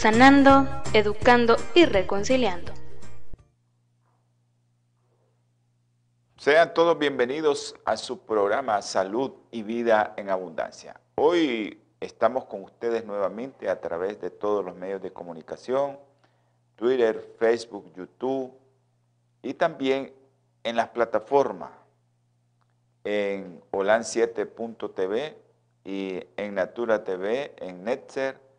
sanando, educando y reconciliando. Sean todos bienvenidos a su programa Salud y Vida en Abundancia. Hoy estamos con ustedes nuevamente a través de todos los medios de comunicación, Twitter, Facebook, YouTube y también en las plataformas en holan7.tv y en Natura TV, en Netzer,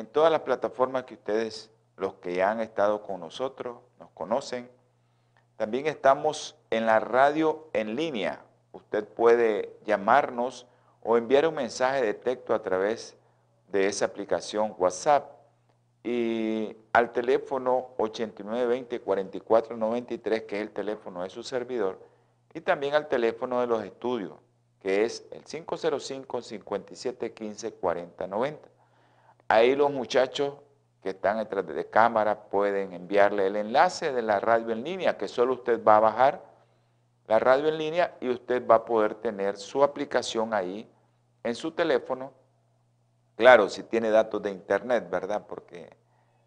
en todas las plataformas que ustedes, los que ya han estado con nosotros, nos conocen. También estamos en la radio en línea. Usted puede llamarnos o enviar un mensaje de texto a través de esa aplicación WhatsApp y al teléfono 8920-4493, que es el teléfono de su servidor, y también al teléfono de los estudios, que es el 505-5715-4090. Ahí los muchachos que están detrás de cámara pueden enviarle el enlace de la radio en línea, que solo usted va a bajar la radio en línea y usted va a poder tener su aplicación ahí en su teléfono. Claro, si tiene datos de internet, ¿verdad? Porque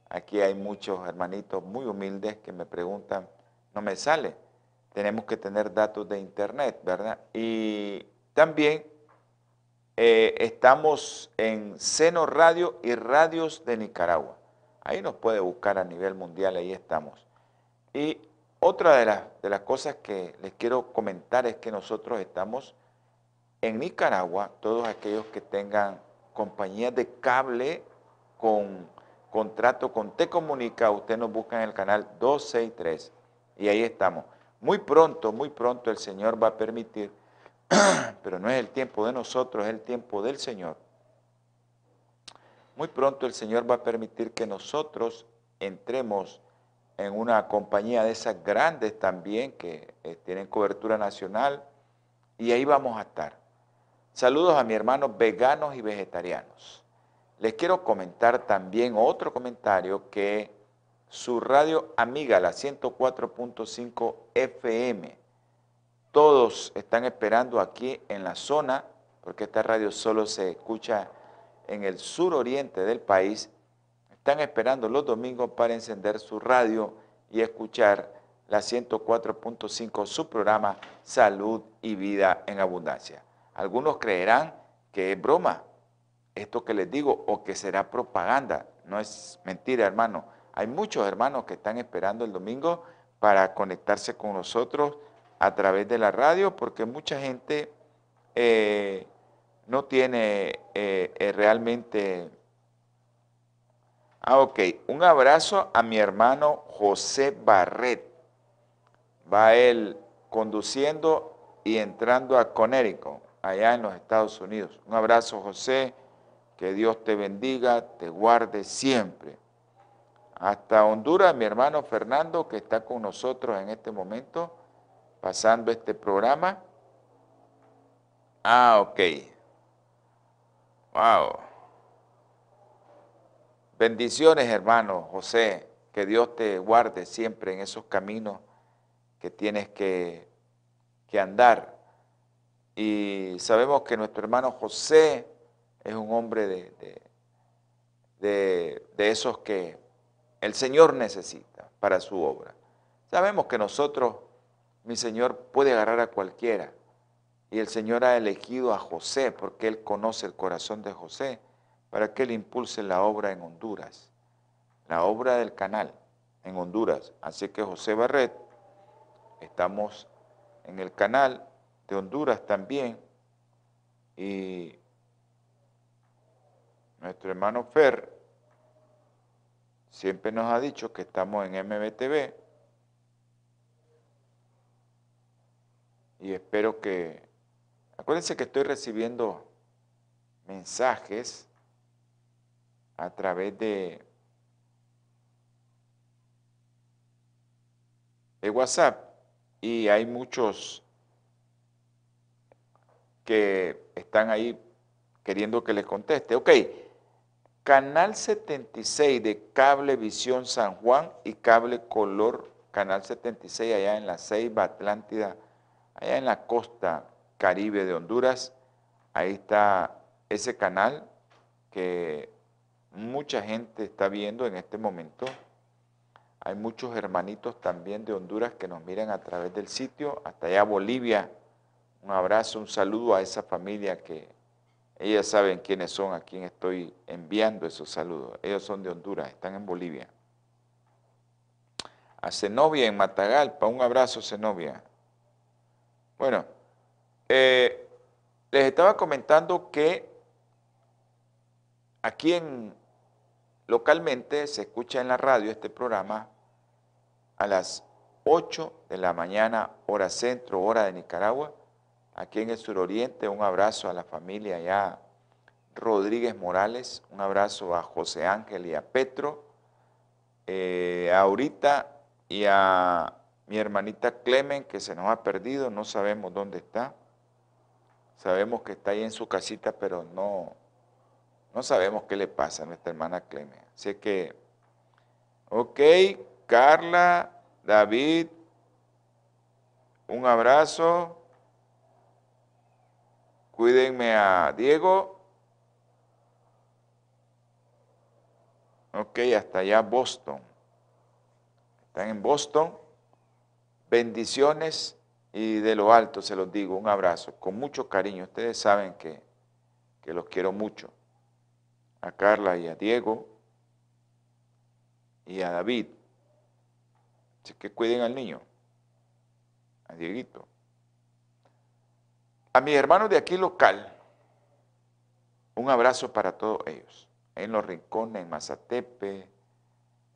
aquí hay muchos hermanitos muy humildes que me preguntan, no me sale. Tenemos que tener datos de internet, ¿verdad? Y también eh, estamos en Seno Radio y Radios de Nicaragua. Ahí nos puede buscar a nivel mundial, ahí estamos. Y otra de las, de las cosas que les quiero comentar es que nosotros estamos en Nicaragua, todos aquellos que tengan compañías de cable con contrato con T-Comunica, usted nos busca en el canal 263 y ahí estamos. Muy pronto, muy pronto el Señor va a permitir pero no es el tiempo de nosotros, es el tiempo del Señor. Muy pronto el Señor va a permitir que nosotros entremos en una compañía de esas grandes también que eh, tienen cobertura nacional y ahí vamos a estar. Saludos a mis hermanos veganos y vegetarianos. Les quiero comentar también otro comentario que su radio amiga, la 104.5 FM, todos están esperando aquí en la zona, porque esta radio solo se escucha en el suroriente del país, están esperando los domingos para encender su radio y escuchar la 104.5, su programa Salud y Vida en Abundancia. Algunos creerán que es broma esto que les digo o que será propaganda. No es mentira, hermano. Hay muchos hermanos que están esperando el domingo para conectarse con nosotros a través de la radio porque mucha gente eh, no tiene eh, eh, realmente... Ah, ok. Un abrazo a mi hermano José Barret. Va él conduciendo y entrando a Connecticut, allá en los Estados Unidos. Un abrazo, José. Que Dios te bendiga, te guarde siempre. Hasta Honduras, mi hermano Fernando, que está con nosotros en este momento pasando este programa. Ah, ok. Wow. Bendiciones, hermano José. Que Dios te guarde siempre en esos caminos que tienes que, que andar. Y sabemos que nuestro hermano José es un hombre de, de, de esos que el Señor necesita para su obra. Sabemos que nosotros mi Señor puede agarrar a cualquiera. Y el Señor ha elegido a José porque Él conoce el corazón de José para que Él impulse la obra en Honduras, la obra del canal en Honduras. Así que José Barret, estamos en el canal de Honduras también y nuestro hermano Fer siempre nos ha dicho que estamos en MBTV y espero que... Acuérdense que estoy recibiendo mensajes a través de, de WhatsApp y hay muchos que están ahí queriendo que les conteste. Ok, Canal 76 de Cablevisión San Juan y Cable Color, Canal 76 allá en la Ceiba Atlántida, allá en la costa caribe de Honduras. Ahí está ese canal que mucha gente está viendo en este momento. Hay muchos hermanitos también de Honduras que nos miran a través del sitio, hasta allá Bolivia. Un abrazo, un saludo a esa familia que ellas saben quiénes son, a quién estoy enviando esos saludos. Ellos son de Honduras, están en Bolivia. A Zenobia en Matagalpa, un abrazo Zenobia. Bueno, eh, les estaba comentando que aquí en localmente se escucha en la radio este programa a las 8 de la mañana, hora centro, hora de Nicaragua, aquí en el suroriente. Un abrazo a la familia ya Rodríguez Morales, un abrazo a José Ángel y a Petro, eh, ahorita y a mi hermanita Clemen, que se nos ha perdido, no sabemos dónde está. Sabemos que está ahí en su casita, pero no, no sabemos qué le pasa a nuestra hermana Clemen. Así que, ok, Carla, David, un abrazo. Cuídenme a Diego. Ok, hasta allá Boston. Están en Boston. Bendiciones y de lo alto se los digo, un abrazo, con mucho cariño. Ustedes saben que, que los quiero mucho. A Carla y a Diego y a David. Así que cuiden al niño, a Dieguito. A mis hermanos de aquí local, un abrazo para todos ellos. En Los Rincones, en Mazatepe,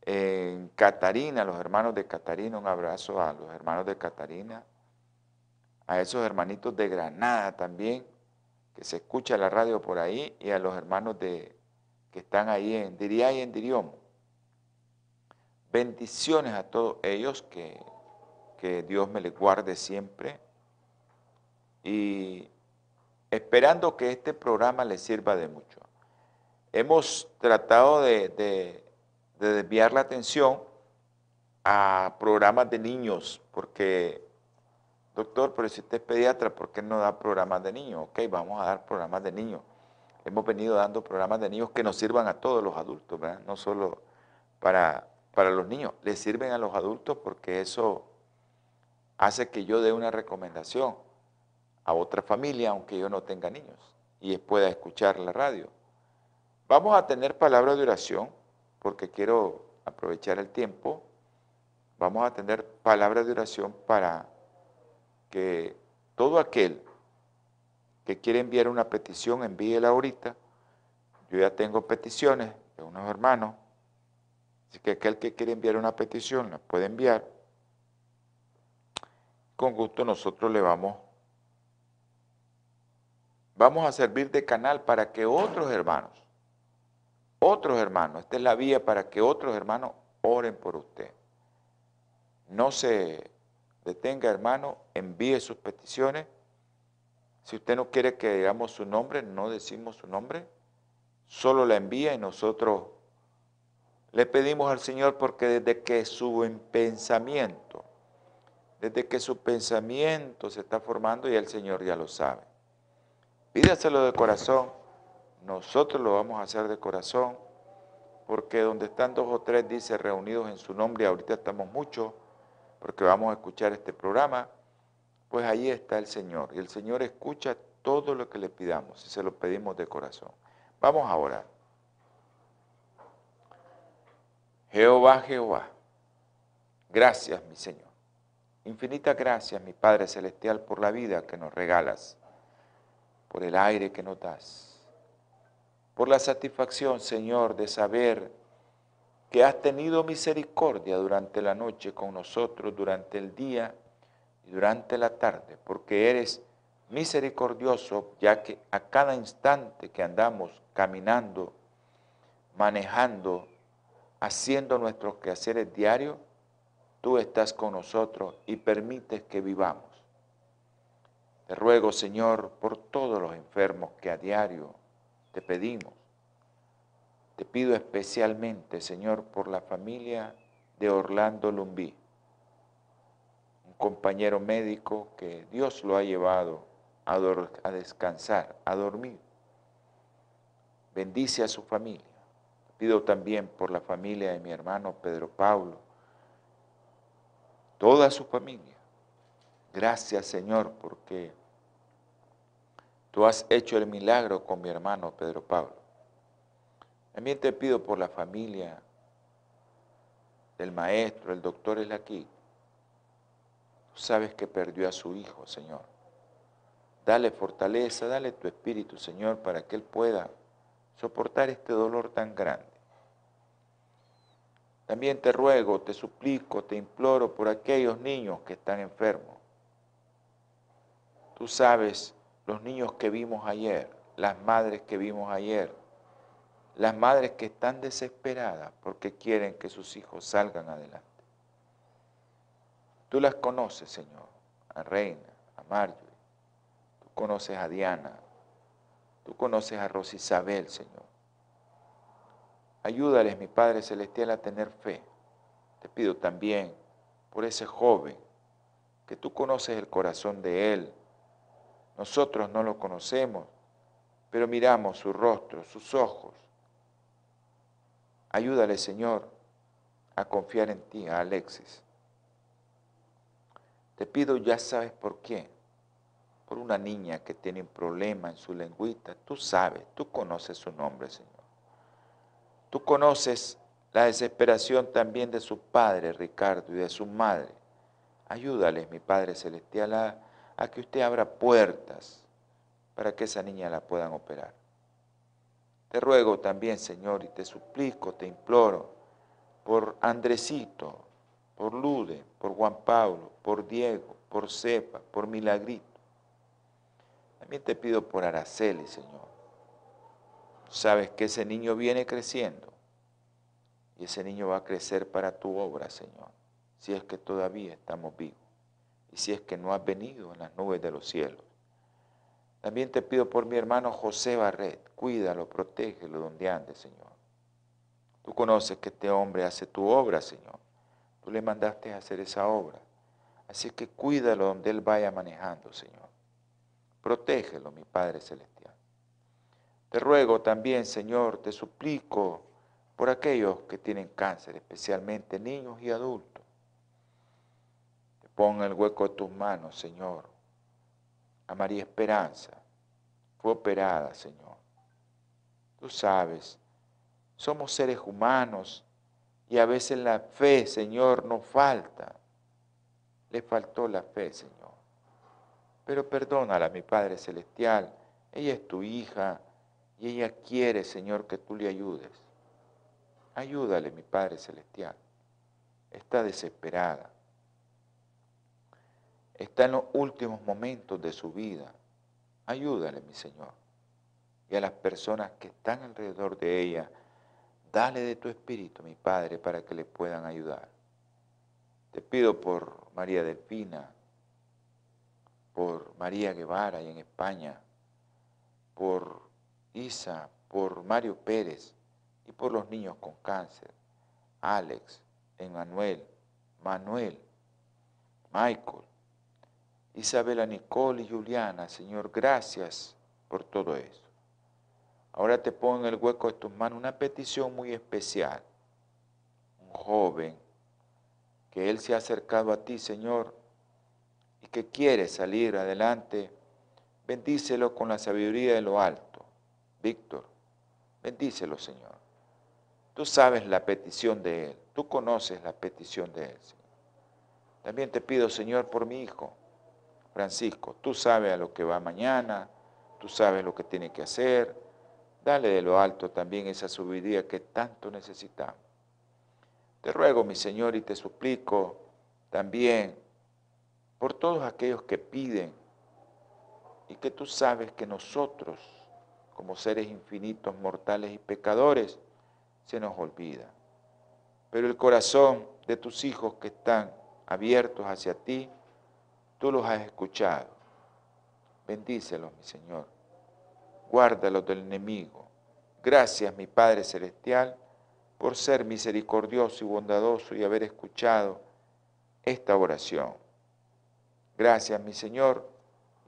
en Catarina, los hermanos de Catarina, un abrazo a los hermanos de Catarina, a esos hermanitos de Granada también, que se escucha la radio por ahí, y a los hermanos de, que están ahí en Diría y en Diriomo. Bendiciones a todos ellos, que, que Dios me les guarde siempre. Y esperando que este programa les sirva de mucho. Hemos tratado de desviar la atención a programas de niños, porque, doctor, pero si usted es pediatra, ¿por qué no da programas de niños? Ok, vamos a dar programas de niños. Hemos venido dando programas de niños que nos sirvan a todos los adultos, ¿verdad? no solo para, para los niños, les sirven a los adultos porque eso hace que yo dé una recomendación a otra familia, aunque yo no tenga niños, y pueda escuchar la radio. Vamos a tener palabra de oración porque quiero aprovechar el tiempo, vamos a tener palabras de oración para que todo aquel que quiere enviar una petición, envíela ahorita. Yo ya tengo peticiones de unos hermanos, así que aquel que quiere enviar una petición la puede enviar. Con gusto nosotros le vamos, vamos a servir de canal para que otros hermanos otros hermanos. Esta es la vía para que otros hermanos oren por usted. No se detenga, hermano, envíe sus peticiones. Si usted no quiere que digamos su nombre, no decimos su nombre. Solo la envía y nosotros le pedimos al Señor porque desde que su pensamiento, desde que su pensamiento se está formando, y el Señor ya lo sabe. Pídaselo de corazón nosotros lo vamos a hacer de corazón, porque donde están dos o tres, dice, reunidos en su nombre, ahorita estamos muchos, porque vamos a escuchar este programa, pues ahí está el Señor. Y el Señor escucha todo lo que le pidamos, y se lo pedimos de corazón. Vamos a orar. Jehová, Jehová, gracias mi Señor. Infinitas gracias, mi Padre Celestial, por la vida que nos regalas, por el aire que nos das por la satisfacción, Señor, de saber que has tenido misericordia durante la noche con nosotros, durante el día y durante la tarde, porque eres misericordioso, ya que a cada instante que andamos caminando, manejando, haciendo nuestros quehaceres diarios, tú estás con nosotros y permites que vivamos. Te ruego, Señor, por todos los enfermos que a diario te pedimos. Te pido especialmente, Señor, por la familia de Orlando Lumbí, un compañero médico que Dios lo ha llevado a, descansar, a dormir. Bendice a su familia. Pido también por la familia de mi hermano Pedro Pablo, toda su familia. Gracias Señor porque tú has hecho el milagro con mi hermano Pedro Pablo. También te pido por la familia del maestro, el doctor es aquí. Tú sabes que perdió a su hijo, Señor. Dale fortaleza, dale tu espíritu, Señor, para que él pueda soportar este dolor tan grande. También te ruego, te suplico, te imploro por aquellos niños que están enfermos. Tú sabes los niños que vimos ayer, las madres que vimos ayer, las madres que están desesperadas porque quieren que sus hijos salgan adelante. Tú las conoces, Señor, a Reina, a Marjorie, tú conoces a Diana, tú conoces a Rosisabel, Señor. Ayúdales, mi Padre Celestial, a tener fe. Te pido también por ese joven, que tú conoces el corazón de él. Nosotros no lo conocemos, pero miramos su rostro, sus ojos, Ayúdale, Señor, a confiar en ti, a Alexis. Te pido, ya sabes por qué. Por una niña que tiene un problema en su lengüita. Tú sabes, tú conoces su nombre, Señor. Tú conoces la desesperación también de su padre, Ricardo, y de su madre. Ayúdales, mi Padre Celestial, a, a que usted abra puertas para que esa niña la puedan operar. Te ruego también, Señor, y te suplico, te imploro, por Andresito, por Lude, por Juan Pablo, por Diego, por Cepa, por Milagrito. También te pido por Araceli, Señor. Sabes que ese niño viene creciendo y ese niño va a crecer para tu obra, Señor, si es que todavía estamos vivos si es que no has venido en las nubes de los cielos. También te pido por mi hermano José Barret, cuídalo, protégelo donde ande, Señor. Tú conoces que este hombre hace tu obra, Señor. Tú le mandaste hacer esa obra. Así que cuídalo donde él vaya manejando, Señor. Protégelo, mi Padre Celestial. Te ruego también, Señor, te suplico por aquellos que tienen cáncer, especialmente niños y adultos. Pongo el hueco de tus manos, Señor a María Esperanza. Fue operada, Señor. Tú sabes, somos seres humanos y a veces la fe, Señor, nos falta. Le faltó la fe, Señor. Pero perdónala, mi Padre Celestial. Ella es tu hija y ella quiere, Señor, que tú le ayudes. Ayúdale, mi Padre Celestial. Está desesperada está en los últimos momentos de su vida. Ayúdale, mi Señor. Y a las personas que están alrededor de ella, dale de tu espíritu, mi Padre, para que le puedan ayudar. Te pido por María Delfina, por María Guevara y en España, por Isa, por Mario Pérez y por los niños con cáncer, Alex, Emanuel, Manuel, Michael, Isabela Nicole y Juliana, Señor, gracias por todo eso. Ahora te pongo en el hueco de tus manos una petición muy especial. Un joven que Él se ha acercado a ti, Señor, y que quiere salir adelante, bendícelo con la sabiduría de lo alto. Víctor, bendícelo, Señor. Tú sabes la petición de Él, tú conoces la petición de Él, Señor. También te pido, Señor, por mi hijo Francisco, tú sabes a lo que va mañana, tú sabes lo que tiene que hacer, dale de lo alto también esa sabiduría que tanto necesitamos. Te ruego, mi Señor, y te suplico también por todos aquellos que piden y que tú sabes que nosotros, como seres infinitos, mortales y pecadores, se nos olvida. pero el corazón de tus hijos que están abiertos hacia ti, tú los has escuchado. Bendícelos, mi Señor. Guárdalos del enemigo. Gracias, mi Padre Celestial, por ser misericordioso y bondadoso y haber escuchado esta oración. Gracias, mi Señor,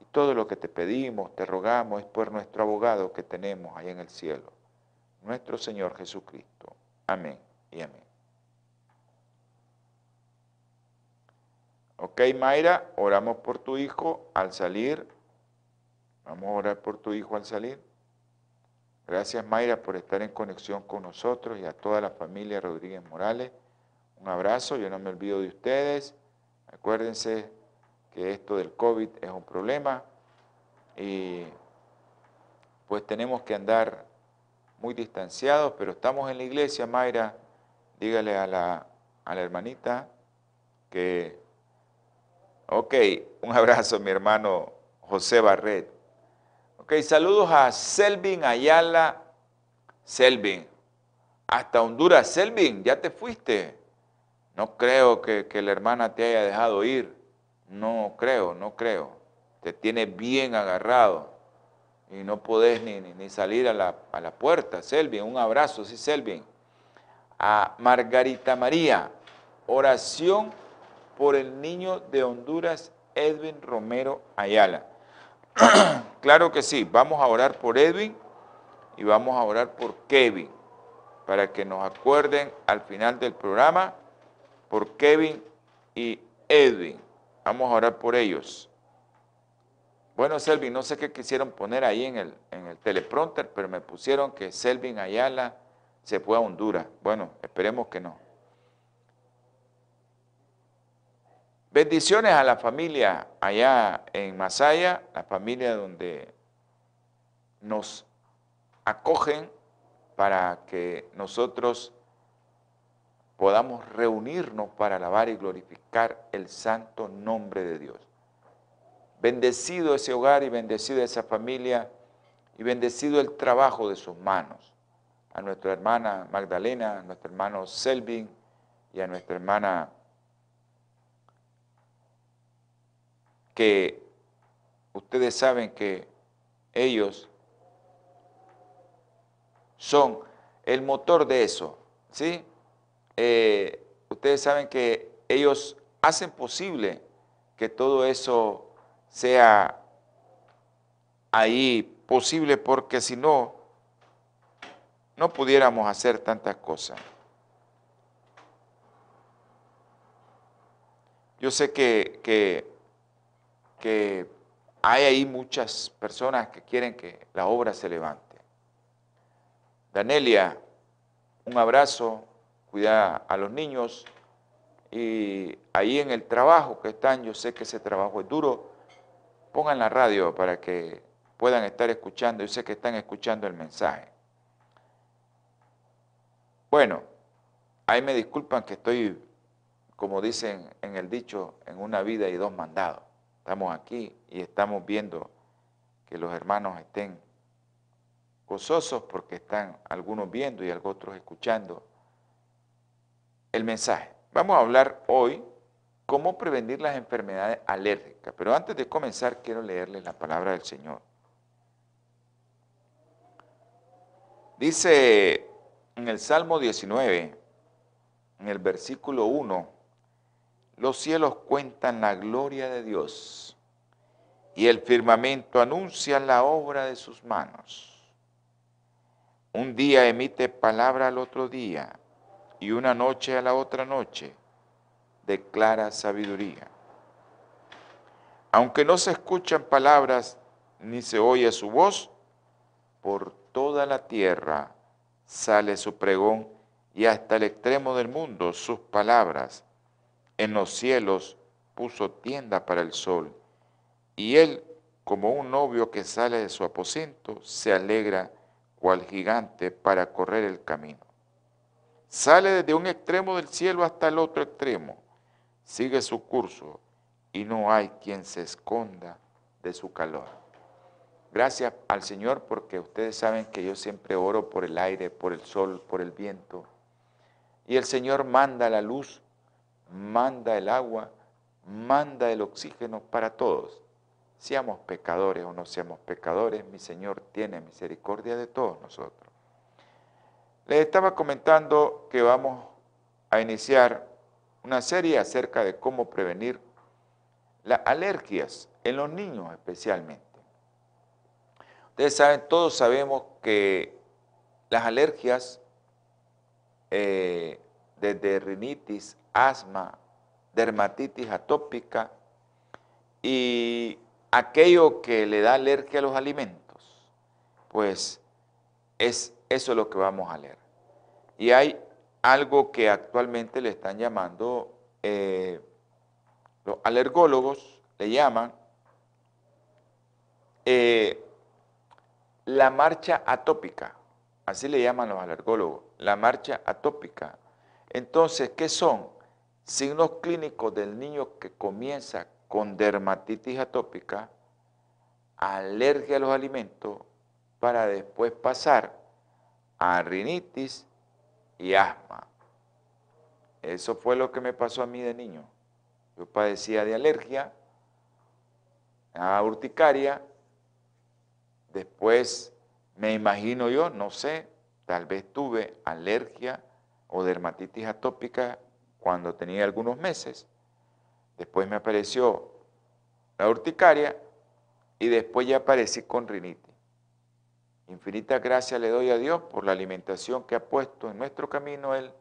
y todo lo que te pedimos, te rogamos, es por nuestro abogado que tenemos ahí en el cielo, nuestro Señor Jesucristo. Amén y amén. Ok, Mayra, oramos por tu hijo al salir. Vamos a orar por tu hijo al salir. Gracias, Mayra, por estar en conexión con nosotros y a toda la familia Rodríguez Morales. Un abrazo, yo no me olvido de ustedes. Acuérdense que esto del COVID es un problema y pues tenemos que andar muy distanciados, pero estamos en la iglesia, Mayra. Dígale a la, a la hermanita que Ok, un abrazo mi hermano José Barret. Ok, saludos a Selvin Ayala. Selvin, hasta Honduras. Selvin, ya te fuiste. No creo que, la hermana te haya dejado ir. No creo, no creo. Te tiene bien agarrado y no podés ni, ni, salir a la, a la, puerta. Selvin, un abrazo, sí, Selvin. A Margarita María, oración por el niño de Honduras, Edwin Romero Ayala. claro que sí, vamos a orar por Edwin y vamos a orar por Kevin, para que nos acuerden al final del programa por Kevin y Edwin. Vamos a orar por ellos. Bueno, Selvin, no sé qué quisieron poner ahí en el, en el teleprompter, pero me pusieron que Selvin Ayala se fue a Honduras. Bueno, esperemos que no. Bendiciones a la familia allá en Masaya, la familia donde nos acogen para que nosotros podamos reunirnos para alabar y glorificar el santo nombre de Dios. Bendecido ese hogar y bendecido esa familia y bendecido el trabajo de sus manos. A nuestra hermana Magdalena, a nuestro hermano Selvin y a nuestra hermana que ustedes saben que ellos son el motor de eso, ¿sí? Eh, ustedes saben que ellos hacen posible que todo eso sea ahí posible porque si no, no pudiéramos hacer tantas cosas. Yo sé que, que que hay ahí muchas personas que quieren que la obra se levante. Danelia, un abrazo, cuida a los niños y ahí en el trabajo que están, yo sé que ese trabajo es duro, pongan la radio para que puedan estar escuchando, yo sé que están escuchando el mensaje. Bueno, ahí me disculpan que estoy, como dicen en el dicho, en una vida y dos mandados. Estamos aquí y estamos viendo que los hermanos estén gozosos porque están algunos viendo y otros escuchando el mensaje. Vamos a hablar hoy cómo prevenir las enfermedades alérgicas. Pero antes de comenzar quiero leerles la palabra del Señor. Dice en el Salmo 19, en el versículo 1, los cielos cuentan la gloria de Dios y el firmamento anuncia la obra de sus manos. Un día emite palabra al otro día y una noche a la otra noche declara sabiduría. Aunque no se escuchan palabras ni se oye su voz, por toda la tierra sale su pregón y hasta el extremo del mundo sus palabras en los cielos puso tienda para el sol, y él, como un novio que sale de su aposento, se alegra cual gigante para correr el camino. Sale desde un extremo del cielo hasta el otro extremo, sigue su curso y no hay quien se esconda de su calor. Gracias al Señor porque ustedes saben que yo siempre oro por el aire, por el sol, por el viento Y el Señor manda la luz, manda el agua, manda el oxígeno para todos. Seamos pecadores o no seamos pecadores, mi Señor tiene misericordia de todos nosotros. Les estaba comentando que vamos a iniciar una serie acerca de cómo prevenir las alergias en los niños especialmente. Ustedes saben, todos sabemos que las alergias, eh, desde rinitis, asma, dermatitis atópica y aquello que le da alergia a los alimentos, pues es eso lo que vamos a leer. Y hay algo que actualmente le están llamando, eh, los alergólogos le llaman eh, la marcha atópica, así le llaman los alergólogos, la marcha atópica. Entonces, ¿qué son? Signos clínicos del niño que comienza con dermatitis atópica, alergia a los alimentos, para después pasar a rinitis y asma. Eso fue lo que me pasó a mí de niño. Yo padecía de alergia a urticaria, después me imagino yo, no sé, tal vez tuve alergia o dermatitis atópica cuando tenía algunos meses. Después me apareció la urticaria y después ya aparecí con rinitis. Infinita gracia le doy a Dios por la alimentación que ha puesto en nuestro camino Él,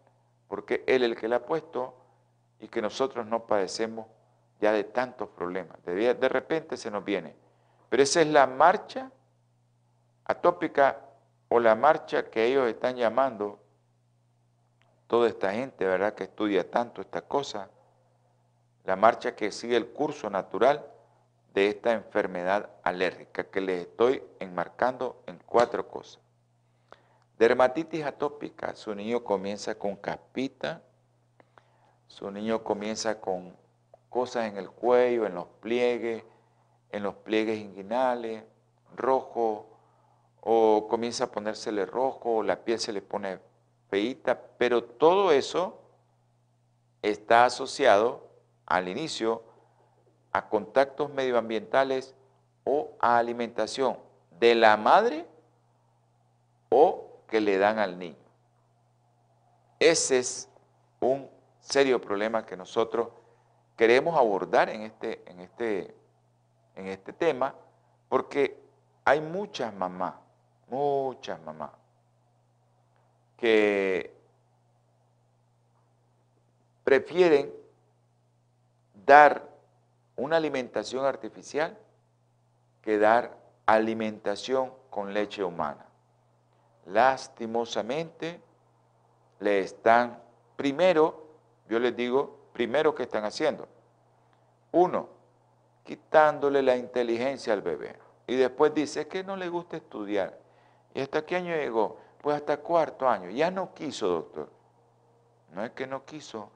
porque Él es el que la ha puesto y que nosotros no padecemos ya de tantos problemas. De, de repente se nos viene. Pero esa es la marcha atópica o la marcha que ellos están llamando toda esta gente, ¿verdad?, que estudia tanto esta cosa, la marcha que sigue el curso natural de esta enfermedad alérgica que les estoy enmarcando en cuatro cosas. Dermatitis atópica, su niño comienza con caspita, su niño comienza con cosas en el cuello, en los pliegues, en los pliegues inguinales, rojo, o comienza a ponérsele rojo, o la piel se le pone pero todo eso está asociado al inicio a contactos medioambientales o a alimentación de la madre o que le dan al niño. Ese es un serio problema que nosotros queremos abordar en este, en este, en este tema, porque hay muchas mamás, muchas mamás, que prefieren dar una alimentación artificial que dar alimentación con leche humana. Lastimosamente le están, primero, yo les digo, primero, ¿qué están haciendo? Uno, quitándole la inteligencia al bebé. Y después dice, que no le gusta estudiar. ¿Y hasta qué año llegó? Hasta cuarto año. Ya no quiso, doctor. No es que no quiso,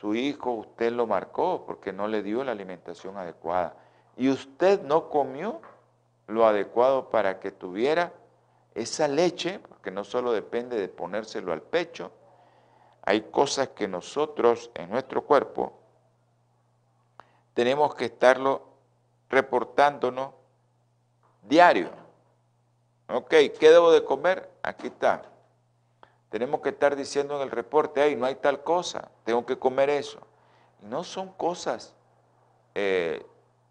su hijo usted lo marcó porque no le dio la alimentación adecuada. Y usted no comió lo adecuado para que tuviera esa leche, porque no solo depende de ponérselo al pecho, hay cosas que nosotros en nuestro cuerpo tenemos que estarlo reportándonos diario. Ok, ¿qué debo de comer? Aquí está. Tenemos que estar diciendo en el reporte, ay, no hay tal cosa, tengo que comer eso. No son cosas eh,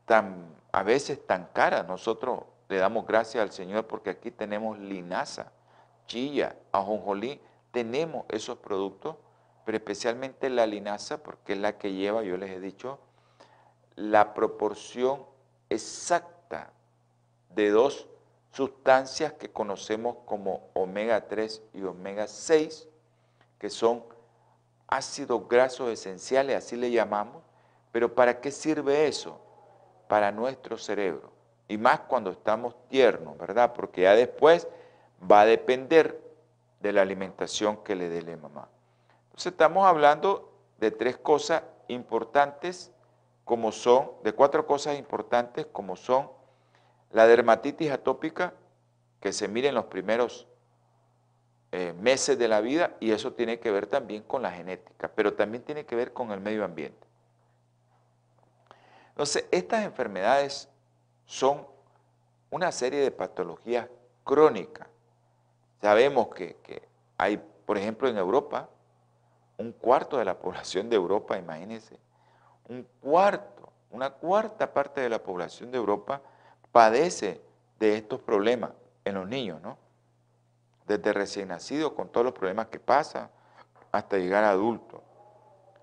tan, a veces tan caras. Nosotros le damos gracias al Señor porque aquí tenemos linaza, chilla, ajonjolí, tenemos esos productos, pero especialmente la linaza porque es la que lleva, yo les he dicho, la proporción exacta de dos sustancias que conocemos como omega 3 y omega 6, que son ácidos grasos esenciales, así le llamamos, pero ¿para qué sirve eso? Para nuestro cerebro. Y más cuando estamos tiernos, ¿verdad? Porque ya después va a depender de la alimentación que le dé la mamá. Entonces estamos hablando de tres cosas importantes como son, de cuatro cosas importantes como son la dermatitis atópica, que se mire en los primeros eh, meses de la vida y eso tiene que ver también con la genética, pero también tiene que ver con el medio ambiente. Entonces, estas enfermedades son una serie de patologías crónicas. Sabemos que, que hay, por ejemplo, en Europa, un cuarto de la población de Europa, imagínense, un cuarto, una cuarta parte de la población de Europa padece de estos problemas en los niños, ¿no? Desde recién nacido, con todos los problemas que pasa, hasta llegar a adulto.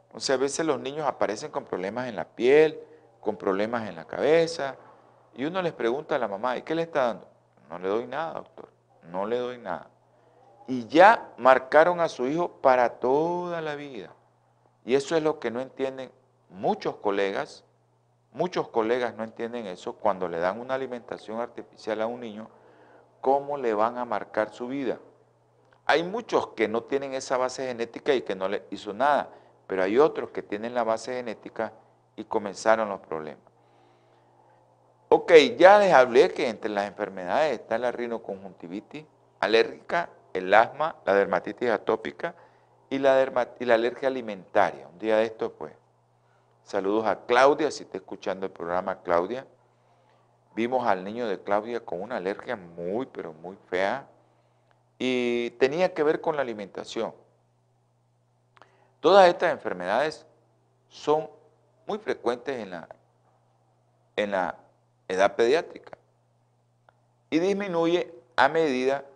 Entonces a veces los niños aparecen con problemas en la piel, con problemas en la cabeza, y uno les pregunta a la mamá, ¿y qué le está dando? No le doy nada, doctor, no le doy nada. Y ya marcaron a su hijo para toda la vida. Y eso es lo que no entienden muchos colegas, muchos colegas no entienden eso cuando le dan una alimentación artificial a un niño, cómo le van a marcar su vida. Hay muchos que no tienen esa base genética y que no le hizo nada, pero hay otros que tienen la base genética y comenzaron los problemas. Ok, ya les hablé que entre las enfermedades está la rinoconjuntivitis alérgica, el asma, la dermatitis atópica y la, y la alergia alimentaria. Un día de esto, pues, Saludos a Claudia, si está escuchando el programa Claudia. Vimos al niño de Claudia con una alergia muy, pero muy fea y tenía que ver con la alimentación. Todas estas enfermedades son muy frecuentes en la, en la edad pediátrica y disminuye a medida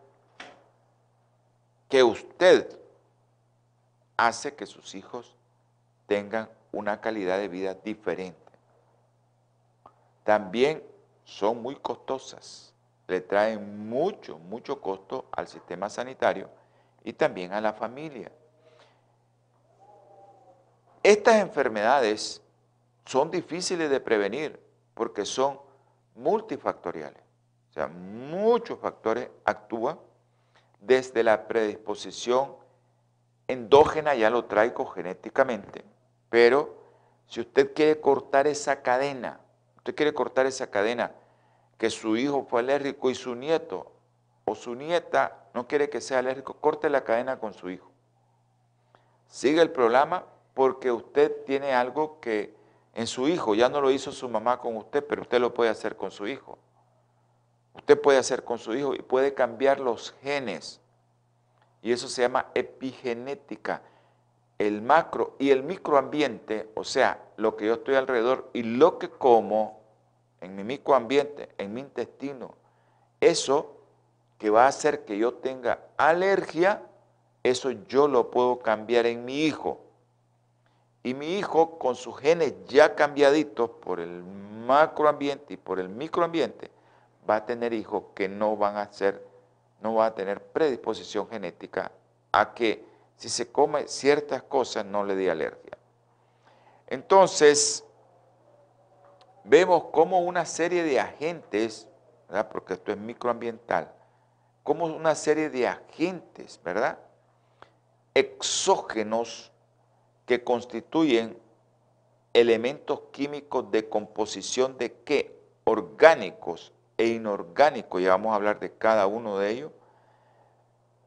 que usted hace que sus hijos tengan una calidad de vida diferente. También son muy costosas, le traen mucho, mucho costo al sistema sanitario y también a la familia. Estas enfermedades son difíciles de prevenir porque son multifactoriales. O sea, muchos factores actúan desde la predisposición endógena, ya lo traigo genéticamente, pero si usted quiere cortar esa cadena, usted quiere cortar esa cadena, que su hijo fue alérgico y su nieto o su nieta no quiere que sea alérgico, corte la cadena con su hijo. Sigue el programa porque usted tiene algo que en su hijo, ya no lo hizo su mamá con usted, pero usted lo puede hacer con su hijo. Usted puede hacer con su hijo y puede cambiar los genes. Y eso se llama epigenética el macro y el microambiente, o sea, lo que yo estoy alrededor y lo que como en mi microambiente, en mi intestino, eso que va a hacer que yo tenga alergia, eso yo lo puedo cambiar en mi hijo. Y mi hijo, con sus genes ya cambiaditos por el macroambiente y por el microambiente, va a tener hijos que no van a ser, no van a tener predisposición genética a que si se come ciertas cosas no le dé alergia. Entonces, vemos como una serie de agentes, ¿verdad? porque esto es microambiental, como una serie de agentes, ¿verdad? Exógenos que constituyen elementos químicos de composición de qué? Orgánicos e inorgánicos, ya vamos a hablar de cada uno de ellos,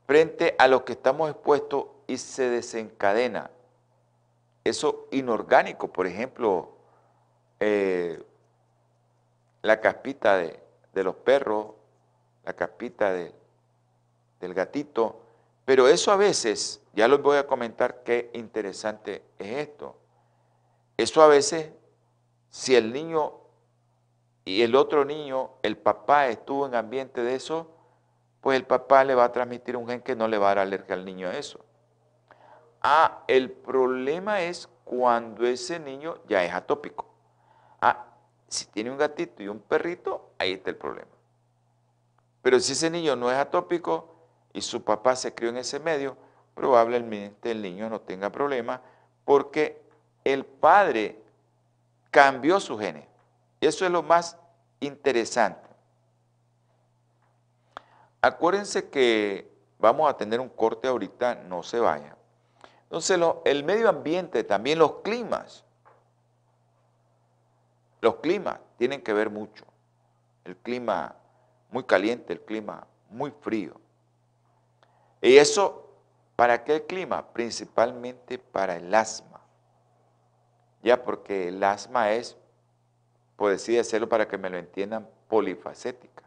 frente a lo que estamos expuestos y se desencadena. Eso inorgánico, por ejemplo, eh, la caspita de, los perros, la caspita del gatito, pero eso a veces, ya les voy a comentar qué interesante es esto. Eso a veces, si el niño y el otro niño, el papá estuvo en ambiente de eso, pues el papá le va a transmitir un gen que no le va a dar alergia al niño a eso. Ah, el problema es cuando ese niño ya es atópico. Ah, si tiene un gatito y un perrito, ahí está el problema. Pero si ese niño no es atópico y su papá se crió en ese medio, probablemente el niño no tenga problema porque el padre cambió su genes. Eso es lo más interesante. Acuérdense que vamos a tener un corte ahorita, no se vaya. Entonces, el medio ambiente, también los climas, los climas tienen que ver mucho. El clima muy caliente, el clima muy frío. Y eso, ¿para qué clima? Principalmente para el asma. Ya porque el asma es, por decir hacerlo para que me lo entiendan, polifacética.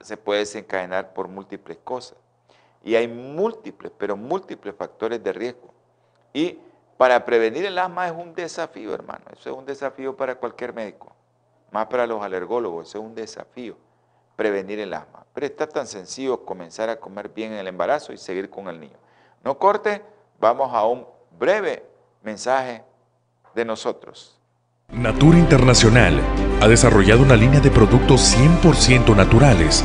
Se puede desencadenar por múltiples cosas. Y hay múltiples, pero múltiples factores de riesgo. Y para prevenir el asma es un desafío, hermano. Eso es un desafío para cualquier médico. Más para los alergólogos, eso es un desafío. Prevenir el asma. Pero está tan sencillo comenzar a comer bien en el embarazo y seguir con el niño. No corte, vamos a un breve mensaje de nosotros. Natura Internacional ha desarrollado una línea de productos 100% naturales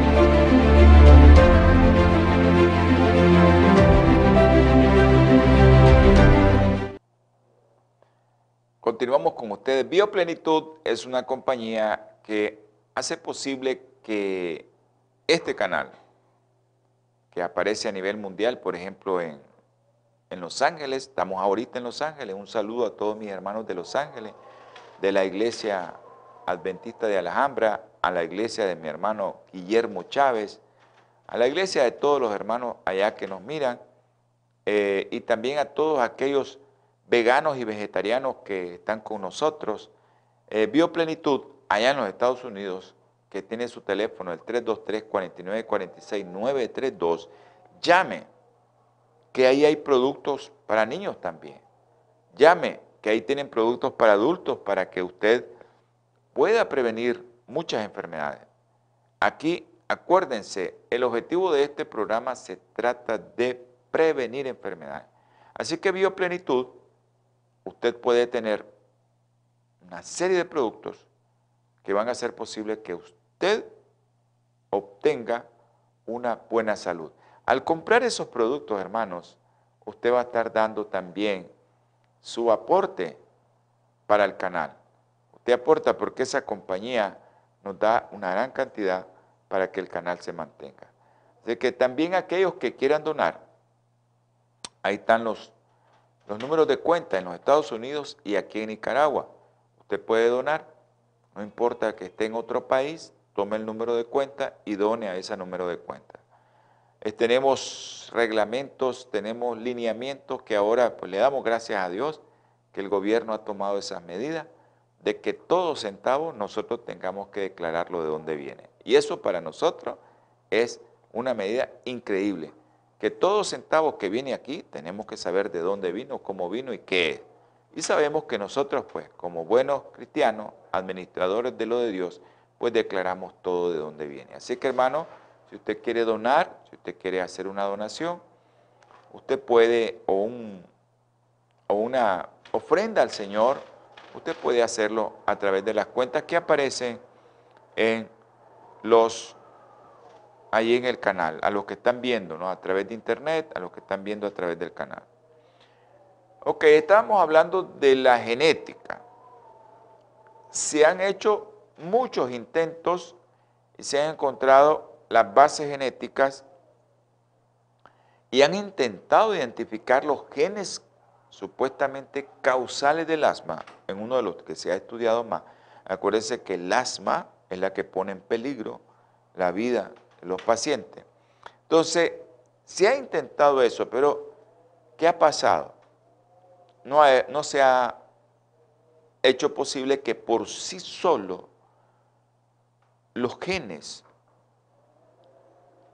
Continuamos con ustedes. Bioplenitud es una compañía que hace posible que este canal, que aparece a nivel mundial, por ejemplo en, en Los Ángeles, estamos ahorita en Los Ángeles, un saludo a todos mis hermanos de Los Ángeles, de la iglesia adventista de Alhambra, a la iglesia de mi hermano Guillermo Chávez, a la iglesia de todos los hermanos allá que nos miran, eh, y también a todos aquellos veganos y vegetarianos que están con nosotros. Eh, Bioplenitud, allá en los Estados Unidos, que tiene su teléfono, el 323-4946-932, llame, que ahí hay productos para niños también. Llame, que ahí tienen productos para adultos para que usted pueda prevenir muchas enfermedades. Aquí, acuérdense, el objetivo de este programa se trata de prevenir enfermedades. Así que Bioplenitud usted puede tener una serie de productos que van a hacer posible que usted obtenga una buena salud. Al comprar esos productos, hermanos, usted va a estar dando también su aporte para el canal. Usted aporta porque esa compañía nos da una gran cantidad para que el canal se mantenga. Así que también aquellos que quieran donar, ahí están los los números de cuenta en los Estados Unidos y aquí en Nicaragua. Usted puede donar, no importa que esté en otro país, tome el número de cuenta y done a ese número de cuenta. Tenemos reglamentos, tenemos lineamientos que ahora pues, le damos gracias a Dios que el gobierno ha tomado esas medidas de que todo centavo nosotros tengamos que declararlo de dónde viene. Y eso para nosotros es una medida increíble que todo centavo que viene aquí tenemos que saber de dónde vino, cómo vino y qué es. Y sabemos que nosotros, pues, como buenos cristianos, administradores de lo de Dios, pues declaramos todo de dónde viene. Así que, hermano, si usted quiere donar, si usted quiere hacer una donación, usted puede, o, un, o una ofrenda al Señor, usted puede hacerlo a través de las cuentas que aparecen en los ahí en el canal, a los que están viendo, ¿no? a través de internet, a los que están viendo a través del canal. Ok, estábamos hablando de la genética. Se han hecho muchos intentos y se han encontrado las bases genéticas y han intentado identificar los genes supuestamente causales del asma, en uno de los que se ha estudiado más. Acuérdense que el asma es la que pone en peligro la vida los pacientes. Entonces, se ha intentado eso, pero ¿qué ha pasado? No, se ha hecho posible que por sí solo los genes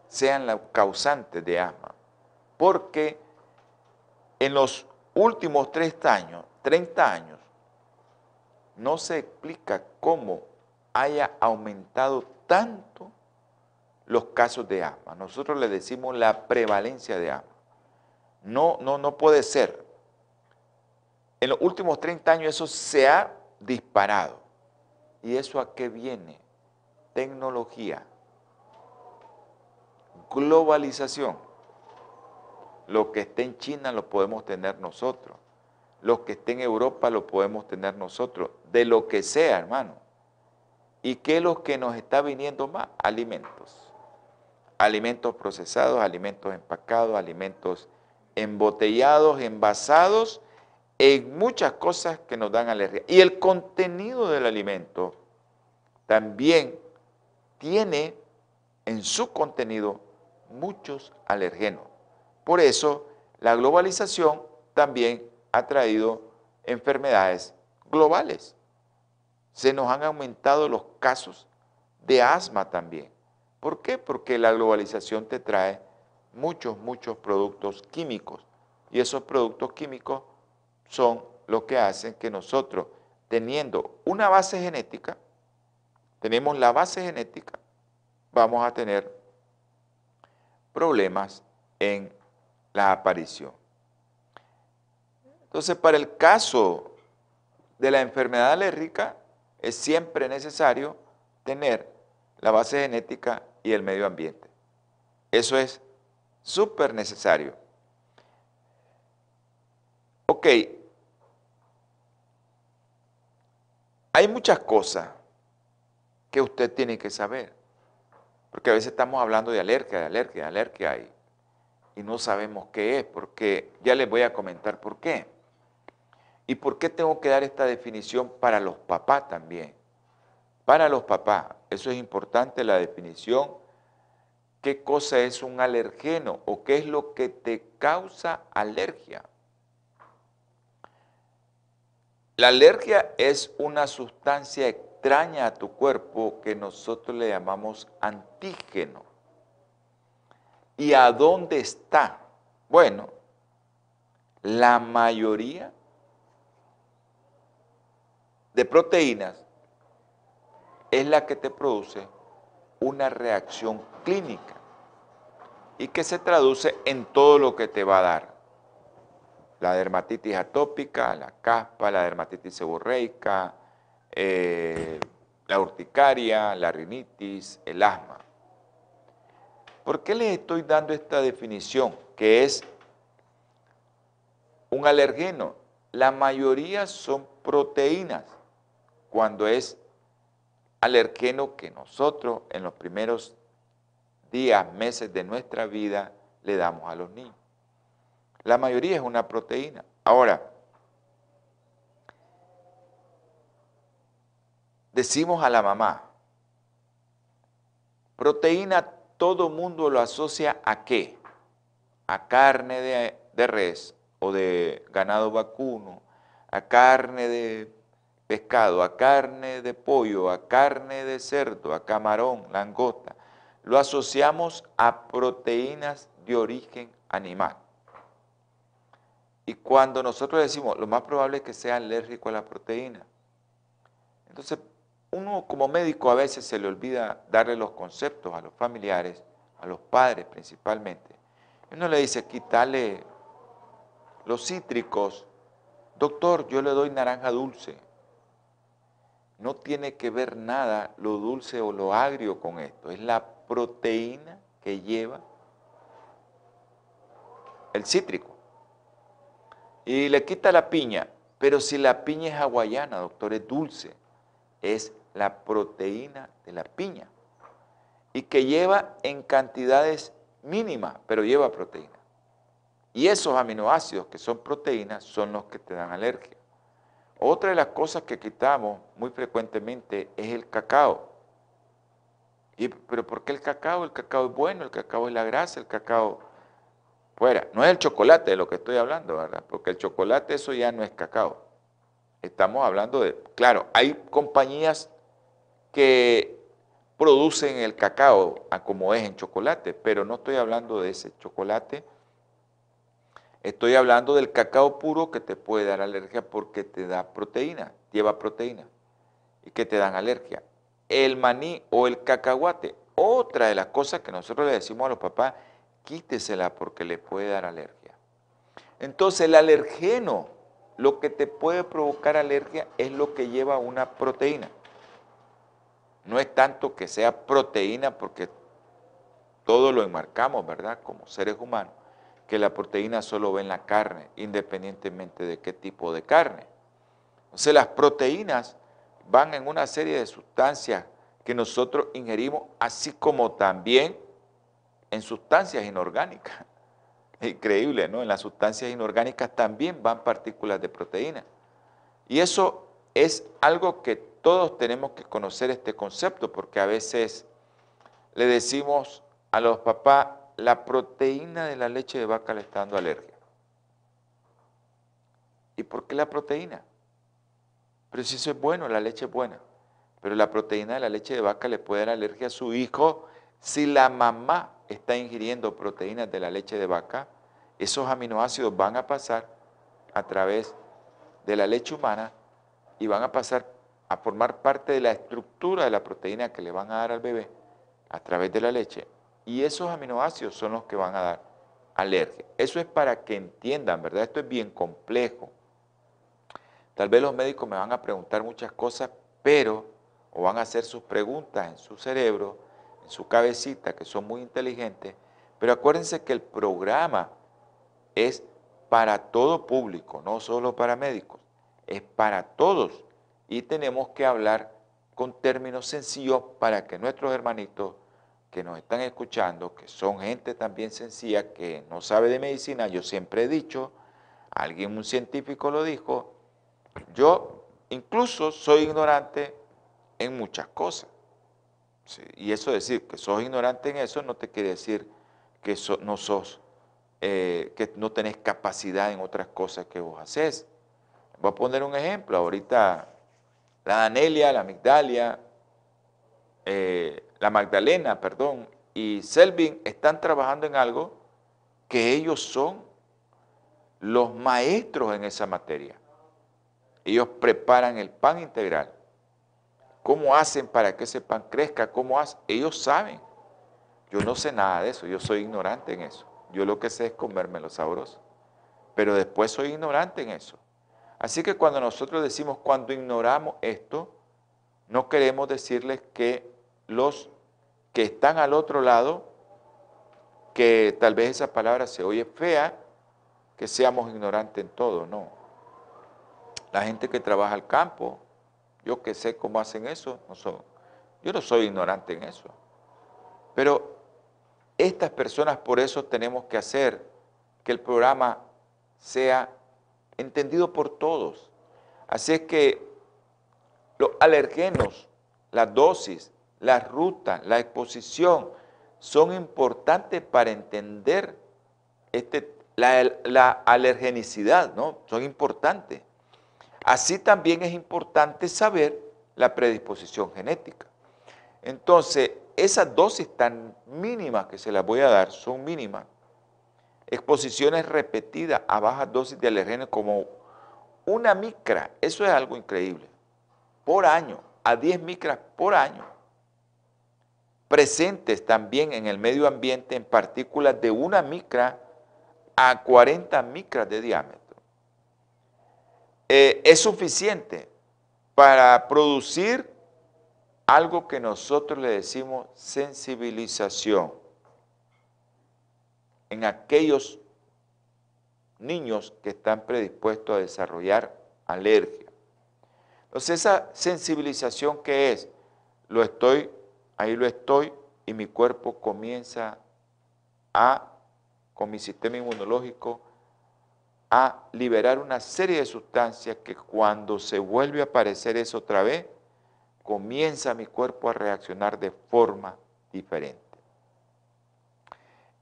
sean los causantes de asma, porque en los últimos 30 años, 30 años, no se explica cómo haya aumentado tanto los casos de asma. Nosotros le decimos la prevalencia de asma. No, no, no puede ser. En los últimos 30 años eso se ha disparado. ¿Y eso a qué viene? Tecnología, globalización. Lo que esté en China lo podemos tener nosotros. Lo que esté en Europa lo podemos tener nosotros. De lo que sea, hermano. ¿Y qué es lo que nos está viniendo más? Alimentos. Alimentos procesados, alimentos empacados, alimentos embotellados, envasados, en muchas cosas que nos dan alergia. Y el contenido del alimento también tiene en su contenido muchos alergenos. Por eso la globalización también ha traído enfermedades globales. Se nos han aumentado los casos de asma también. ¿Por qué? Porque la globalización te trae muchos, muchos productos químicos. Y esos productos químicos son los que hacen que nosotros, teniendo una base genética, tenemos la base genética, vamos a tener problemas en la aparición. Entonces, para el caso de la enfermedad alérgica, es siempre necesario tener la base genética y el medio ambiente. Eso es súper necesario. Ok, hay muchas cosas que usted tiene que saber, porque a veces estamos hablando de alergia, de alergia, de alergia y, y no sabemos qué es, porque ya les voy a comentar por qué. ¿Y por qué tengo que dar esta definición para los papás también? Para los papás, eso es importante la definición qué cosa es un alergeno o qué es lo que te causa alergia. La alergia es una sustancia extraña a tu cuerpo que nosotros le llamamos antígeno. ¿Y a dónde está? Bueno, la mayoría de proteínas es la que te produce una reacción clínica y que se traduce en todo lo que te va a dar. La dermatitis atópica, la caspa, la dermatitis seborreica, eh, la urticaria, la rinitis, el asma. ¿Por qué les estoy dando esta definición? Que es un alergeno. La mayoría son proteínas cuando es alergeno que nosotros en los primeros días, meses de nuestra vida le damos a los niños. La mayoría es una proteína. Ahora, decimos a la mamá, proteína todo mundo lo asocia a qué? A carne de, de res o de ganado vacuno, a carne de pescado, a carne de pollo, a carne de cerdo, a camarón, langosta lo asociamos a proteínas de origen animal. Y cuando nosotros decimos, lo más probable es que sea alérgico a la proteína. Entonces, uno como médico a veces se le olvida darle los conceptos a los familiares, a los padres principalmente. Uno le dice, quítale los cítricos. Doctor, yo le doy naranja dulce no tiene que ver nada lo dulce o lo agrio con esto, es la proteína que lleva el cítrico. Y le quita la piña, pero si la piña es hawaiana, doctor, es dulce, es la proteína de la piña. Y que lleva en cantidades mínimas, pero lleva proteína. Y esos aminoácidos que son proteínas son los que te dan alergia. Otra de las cosas que quitamos muy frecuentemente es el cacao. Y, ¿Pero por qué el cacao? El cacao es bueno, el cacao es la grasa, el cacao fuera. No es el chocolate de lo que estoy hablando, ¿verdad? Porque el chocolate eso ya no es cacao. Estamos hablando de, claro, hay compañías que producen el cacao como es en chocolate, pero no estoy hablando de ese chocolate Estoy hablando del cacao puro que te puede dar alergia porque te da proteína, lleva proteína y que te dan alergia. El maní o el cacahuate, otra de las cosas que nosotros le decimos a los papás, quítesela porque le puede dar alergia. Entonces el alergeno, lo que te puede provocar alergia es lo que lleva una proteína. No es tanto que sea proteína porque todo lo enmarcamos, ¿verdad? Como seres humanos que la proteína solo ve en la carne, independientemente de qué tipo de carne. Entonces las proteínas van en una serie de sustancias que nosotros ingerimos, así como también en sustancias inorgánicas. Increíble, ¿no? En las sustancias inorgánicas también van partículas de proteína. Y eso es algo que todos tenemos que conocer este concepto, porque a veces le decimos a los papás, la proteína de la leche de vaca le está dando alergia. ¿Y por qué la proteína? Pero si eso es bueno, la leche es buena. Pero la proteína de la leche de vaca le puede dar alergia a su hijo si la mamá está ingiriendo proteínas de la leche de vaca. Esos aminoácidos van a pasar a través de la leche humana y van a pasar a formar parte de la estructura de la proteína que le van a dar al bebé a través de la leche y esos aminoácidos son los que van a dar alergia. Eso es para que entiendan, ¿verdad? Esto es bien complejo. Tal vez los médicos me van a preguntar muchas cosas, pero, o van a hacer sus preguntas en su cerebro, en su cabecita, que son muy inteligentes, pero acuérdense que el programa es para todo público, no solo para médicos, es para todos. Y tenemos que hablar con términos sencillos para que nuestros hermanitos que nos están escuchando, que son gente también sencilla, que no sabe de medicina, yo siempre he dicho, alguien, un científico lo dijo, yo incluso soy ignorante en muchas cosas. y eso decir que sos ignorante en eso no te quiere decir que no sos, eh, que no tenés capacidad en otras cosas que vos haces. Voy a poner un ejemplo. Ahorita la Danelia, la Migdalia, eh, la Magdalena, perdón, y Selvin están trabajando en algo que ellos son los maestros en esa materia. Ellos preparan el pan integral. ¿Cómo hacen para que ese pan crezca? ¿Cómo? Ellos saben. Yo no sé nada de eso, yo soy ignorante en eso. Yo lo que sé es comerme los sabroso. Pero después soy ignorante en eso. Así que cuando nosotros decimos, cuando ignoramos esto, no queremos decirles que los que están al otro lado, que tal vez esa palabra se oye fea, que seamos ignorantes en todo, no. La gente que trabaja al campo, yo que sé cómo hacen eso, no yo no soy ignorante en eso. Pero estas personas por eso tenemos que hacer que el programa sea entendido por todos. Así es que los alergenos, las dosis, la ruta, la exposición, son importantes para entender este, la, alergenicidad, ¿no? Son importantes. Así también es importante saber la predisposición genética. Entonces, esas dosis tan mínimas que se las voy a dar son mínimas. Exposiciones repetidas a bajas dosis de alergenes como una micra, eso es algo increíble, por año, a 10 micras por año presentes también en el medio ambiente en partículas de una micra a 40 micras de diámetro. Eh, es suficiente para producir algo que nosotros le decimos sensibilización en aquellos niños que están predispuestos a desarrollar alergia. Entonces, esa sensibilización que es, lo estoy ahí lo estoy y mi cuerpo comienza a, con mi sistema inmunológico, a liberar una serie de sustancias que cuando se vuelve a aparecer eso otra vez, comienza mi cuerpo a reaccionar de forma diferente.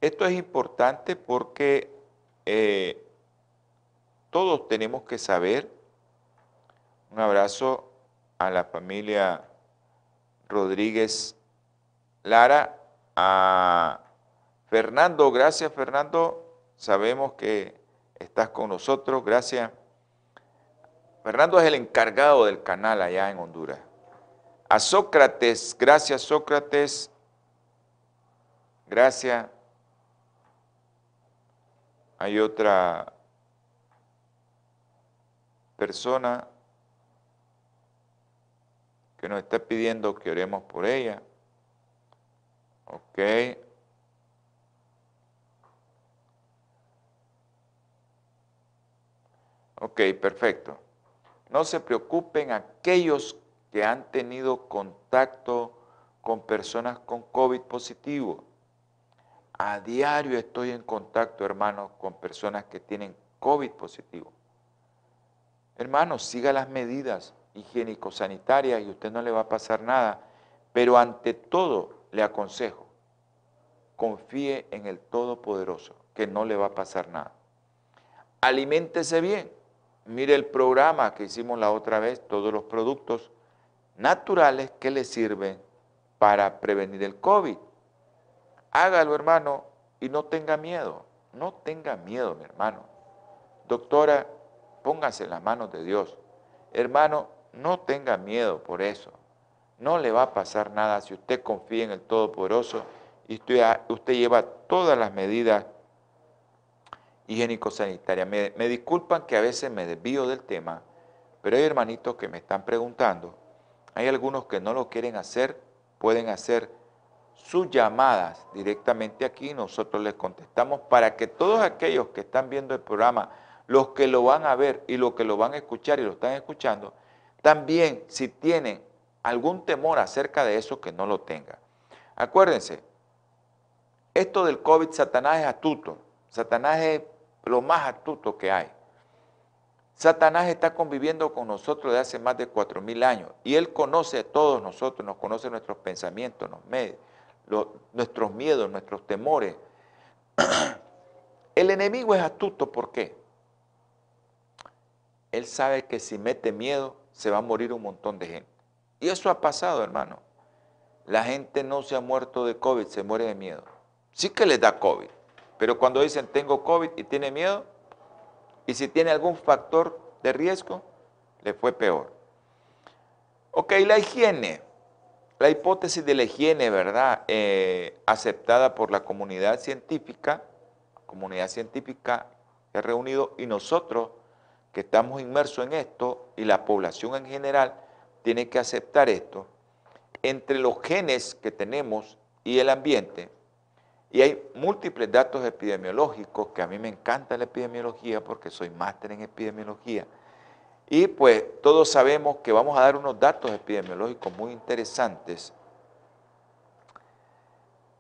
Esto es importante porque eh, todos tenemos que saber, un abrazo a la familia Rodríguez Lara, a Fernando, gracias Fernando, sabemos que estás con nosotros, gracias. Fernando es el encargado del canal allá en Honduras. A Sócrates, gracias Sócrates, gracias. Hay otra persona que nos está pidiendo que oremos por ella. Ok. Ok, perfecto. No se preocupen aquellos que han tenido contacto con personas con COVID positivo. A diario estoy en contacto, hermanos, con personas que tienen COVID positivo. Hermanos, siga las medidas higiénico-sanitarias y usted no le va a pasar nada. Pero ante todo le aconsejo, confíe en el Todopoderoso, que no le va a pasar nada. Aliméntese bien. Mire el programa que hicimos la otra vez, todos los productos naturales que le sirven para prevenir el COVID. Hágalo, hermano, y no tenga miedo. No tenga miedo, mi hermano. Doctora, póngase en las manos de Dios. Hermano, no tenga miedo por eso. No le va a pasar nada si usted confía en el Todopoderoso y usted, lleva todas las medidas higiénico-sanitarias. Me, me disculpan que a veces me desvío del tema, pero hay hermanitos que me están preguntando. Hay algunos que no lo quieren hacer, pueden hacer sus llamadas directamente aquí, nosotros les contestamos para que todos aquellos que están viendo el programa, los que lo van a ver y los que lo van a escuchar y lo están escuchando, también si tienen algún temor acerca de eso, que no lo tengan. Acuérdense, esto del COVID, Satanás es astuto, Satanás es lo más astuto que hay. Satanás está conviviendo con nosotros desde hace más de cuatro mil años y él conoce a todos nosotros, nos conoce nuestros pensamientos, nos nuestros miedos, nuestros temores. El enemigo es astuto, ¿por qué? Él sabe que si mete miedo se va a morir un montón de gente. Y eso ha pasado, hermano. La gente no se ha muerto de COVID, se muere de miedo. Sí que les da COVID, pero cuando dicen tengo COVID y tiene miedo, y si tiene algún factor de riesgo, le fue peor. Ok, la higiene. La hipótesis de la higiene, ¿verdad? Eh, aceptada por la comunidad científica, comunidad científica que ha reunido y nosotros que estamos inmersos en esto y la población en general tiene que aceptar esto, entre los genes que tenemos y el ambiente, y hay múltiples datos epidemiológicos, que a mí me encanta la epidemiología porque soy máster en epidemiología, y pues todos sabemos que vamos a dar unos datos epidemiológicos muy interesantes.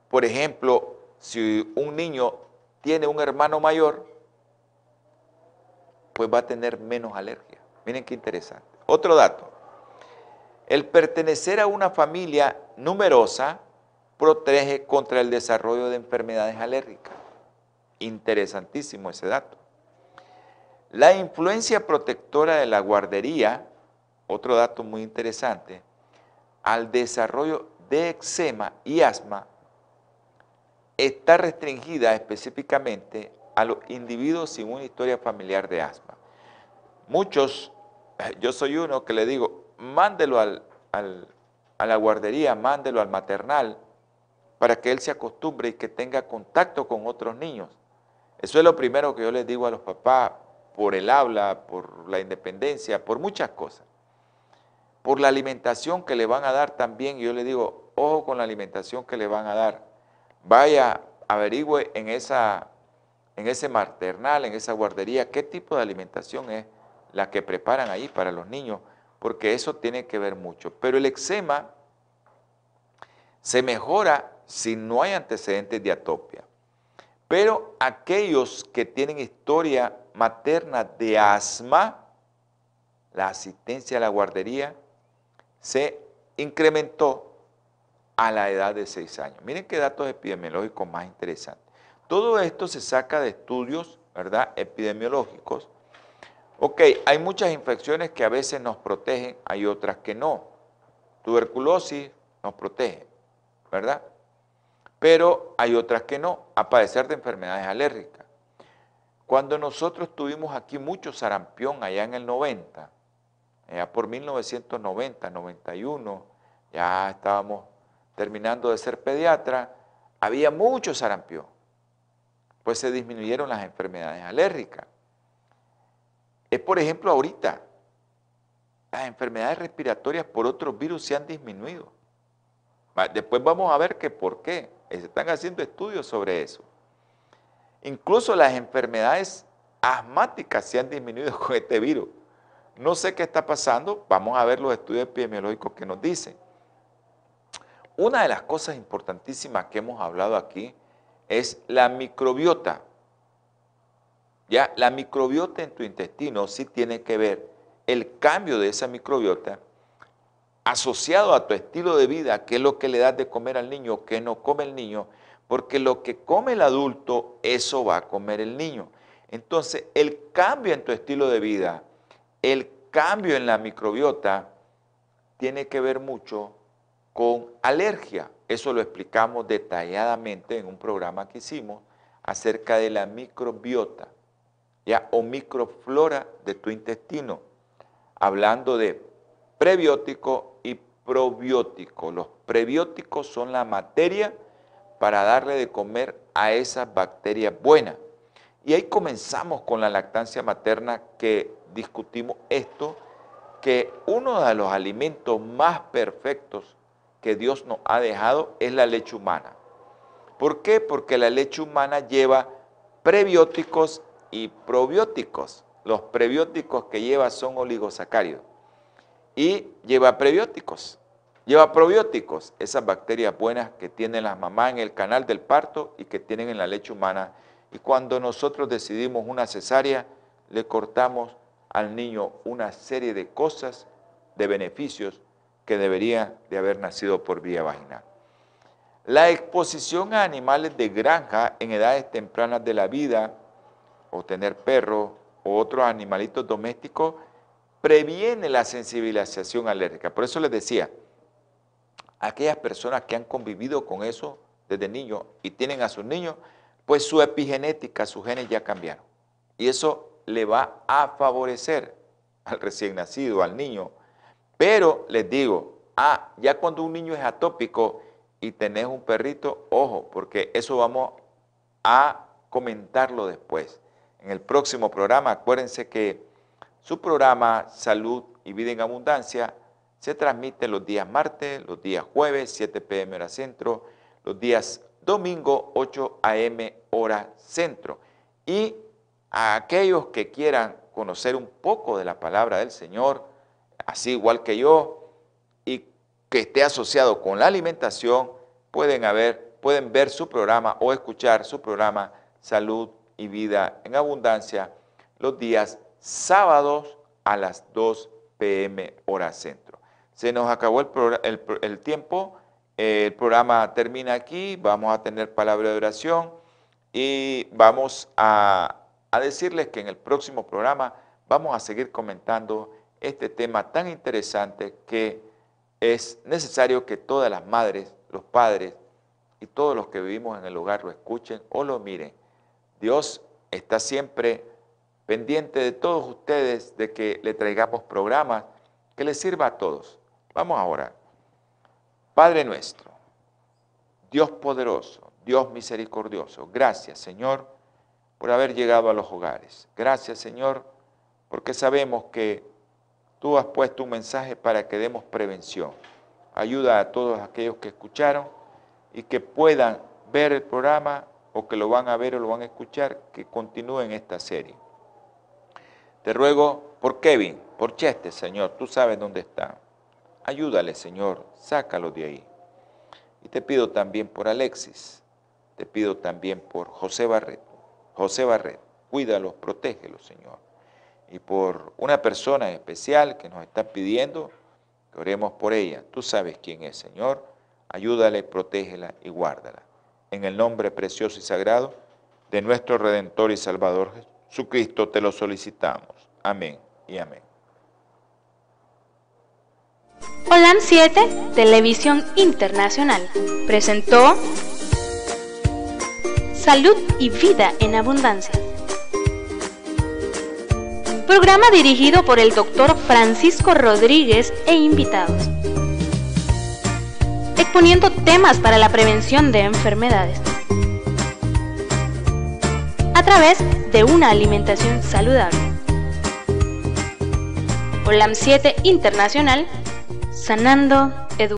Por ejemplo, si un niño tiene un hermano mayor, pues va a tener menos alergia. Miren qué interesante. Otro dato. El pertenecer a una familia numerosa protege contra el desarrollo de enfermedades alérgicas. Interesantísimo ese dato. La influencia protectora de la guardería, otro dato muy interesante, al desarrollo de eczema y asma está restringida específicamente a los individuos sin una historia familiar de asma. Muchos, yo soy uno que le digo, mándelo a la guardería, mándelo al maternal, para que él se acostumbre y que tenga contacto con otros niños. Eso es lo primero que yo les digo a los papás, por el habla, por la independencia, por muchas cosas. Por la alimentación que le van a dar también, yo le digo, ojo con la alimentación que le van a dar. Vaya, averigüe en, esa, en ese maternal, en esa guardería, qué tipo de alimentación es la que preparan ahí para los niños, porque eso tiene que ver mucho. Pero el eczema se mejora si no hay antecedentes de atopia. Pero aquellos que tienen historia materna de asma, la asistencia a la guardería se incrementó a la edad de 6 años. Miren qué datos epidemiológicos más interesantes. Todo esto se saca de estudios, ¿verdad?, epidemiológicos. Ok, hay muchas infecciones que a veces nos protegen, hay otras que no. Tuberculosis nos protege, ¿verdad? Pero hay otras que no, a padecer de enfermedades alérgicas. Cuando nosotros tuvimos aquí mucho sarampión allá en el 90, ya por 1990, 91, ya estábamos terminando de ser pediatra, había mucho sarampión, pues se disminuyeron las enfermedades alérgicas. Es por ejemplo ahorita, las enfermedades respiratorias por otros virus se han disminuido. Después vamos a ver que por qué. Se están haciendo estudios sobre eso. Incluso las enfermedades asmáticas se han disminuido con este virus. No sé qué está pasando, vamos a ver los estudios epidemiológicos que nos dicen. Una de las cosas importantísimas que hemos hablado aquí es la microbiota. Ya, la microbiota en tu intestino sí tiene que ver el cambio de esa microbiota asociado a tu estilo de vida, qué es lo que le das de comer al niño, qué no come el niño, porque lo que come el adulto, eso va a comer el niño. Entonces, el cambio en tu estilo de vida, el cambio en la microbiota, tiene que ver mucho con alergia. Eso lo explicamos detalladamente en un programa que hicimos acerca de la microbiota, ya o microflora de tu intestino, hablando de prebiótico y probiótico. Los prebióticos son la materia para darle de comer a esas bacterias buenas. Y ahí comenzamos con la lactancia materna que discutimos esto, que uno de los alimentos más perfectos que Dios nos ha dejado es la leche humana. ¿Por qué? Porque la leche humana lleva prebióticos y probióticos. Los prebióticos que lleva son oligosacáridos y lleva prebióticos. Lleva probióticos, esas bacterias buenas que tienen las mamás en el canal del parto y que tienen en la leche humana. Y cuando nosotros decidimos una cesárea, le cortamos al niño una serie de cosas, de beneficios que debería de haber nacido por vía vaginal. La exposición a animales de granja en edades tempranas de la vida, o tener perros o otros animalitos domésticos, previene la sensibilización alérgica. Por eso les decía, aquellas personas que han convivido con eso desde niños y tienen a sus niños, pues su epigenética, sus genes ya cambiaron. Y eso le va a favorecer al recién nacido, al niño. Pero les digo, ah, ya cuando un niño es atópico y tenés un perrito, ojo, porque eso vamos a comentarlo después. En el próximo programa, acuérdense que su programa Salud y Vida en Abundancia se transmite los días martes, los días jueves, 7 pm hora centro, los días domingo, 8 am hora centro. Y a aquellos que quieran conocer un poco de la palabra del Señor, así igual que yo, y que esté asociado con la alimentación, pueden, pueden ver su programa o escuchar su programa Salud y Vida en Abundancia los días sábados a las 2 pm hora centro. Se nos acabó el, tiempo, el programa termina aquí, vamos a tener palabra de oración y vamos a, a decirles que en el próximo programa vamos a seguir comentando este tema tan interesante que es necesario que todas las madres, los padres y todos los que vivimos en el hogar lo escuchen o lo miren. Dios está siempre pendiente de todos ustedes de que le traigamos programas que les sirva a todos. Vamos a orar. Padre nuestro, Dios poderoso, Dios misericordioso, gracias Señor por haber llegado a los hogares. Gracias Señor porque sabemos que tú has puesto un mensaje para que demos prevención. Ayuda a todos aquellos que escucharon y que puedan ver el programa o que lo van a ver o lo van a escuchar, que continúen esta serie. Te ruego por Kevin, por Cheste, Señor, tú sabes dónde está. Ayúdale, Señor, sácalo de ahí. Y te pido también por Alexis, te pido también por José Barret. José Barret, cuídalos, protégelos, Señor. Y por una persona especial que nos está pidiendo que oremos por ella. Tú sabes quién es, Señor. Ayúdale, protégela y guárdala. En el nombre precioso y sagrado de nuestro Redentor y Salvador Jesucristo te lo solicitamos. Amén y amén. Holan 7, Televisión Internacional, presentó Salud y Vida en Abundancia. Programa dirigido por el doctor Francisco Rodríguez e invitados. Exponiendo temas para la prevención de enfermedades. A través de una alimentación saludable. OLAM 7 Internacional, sanando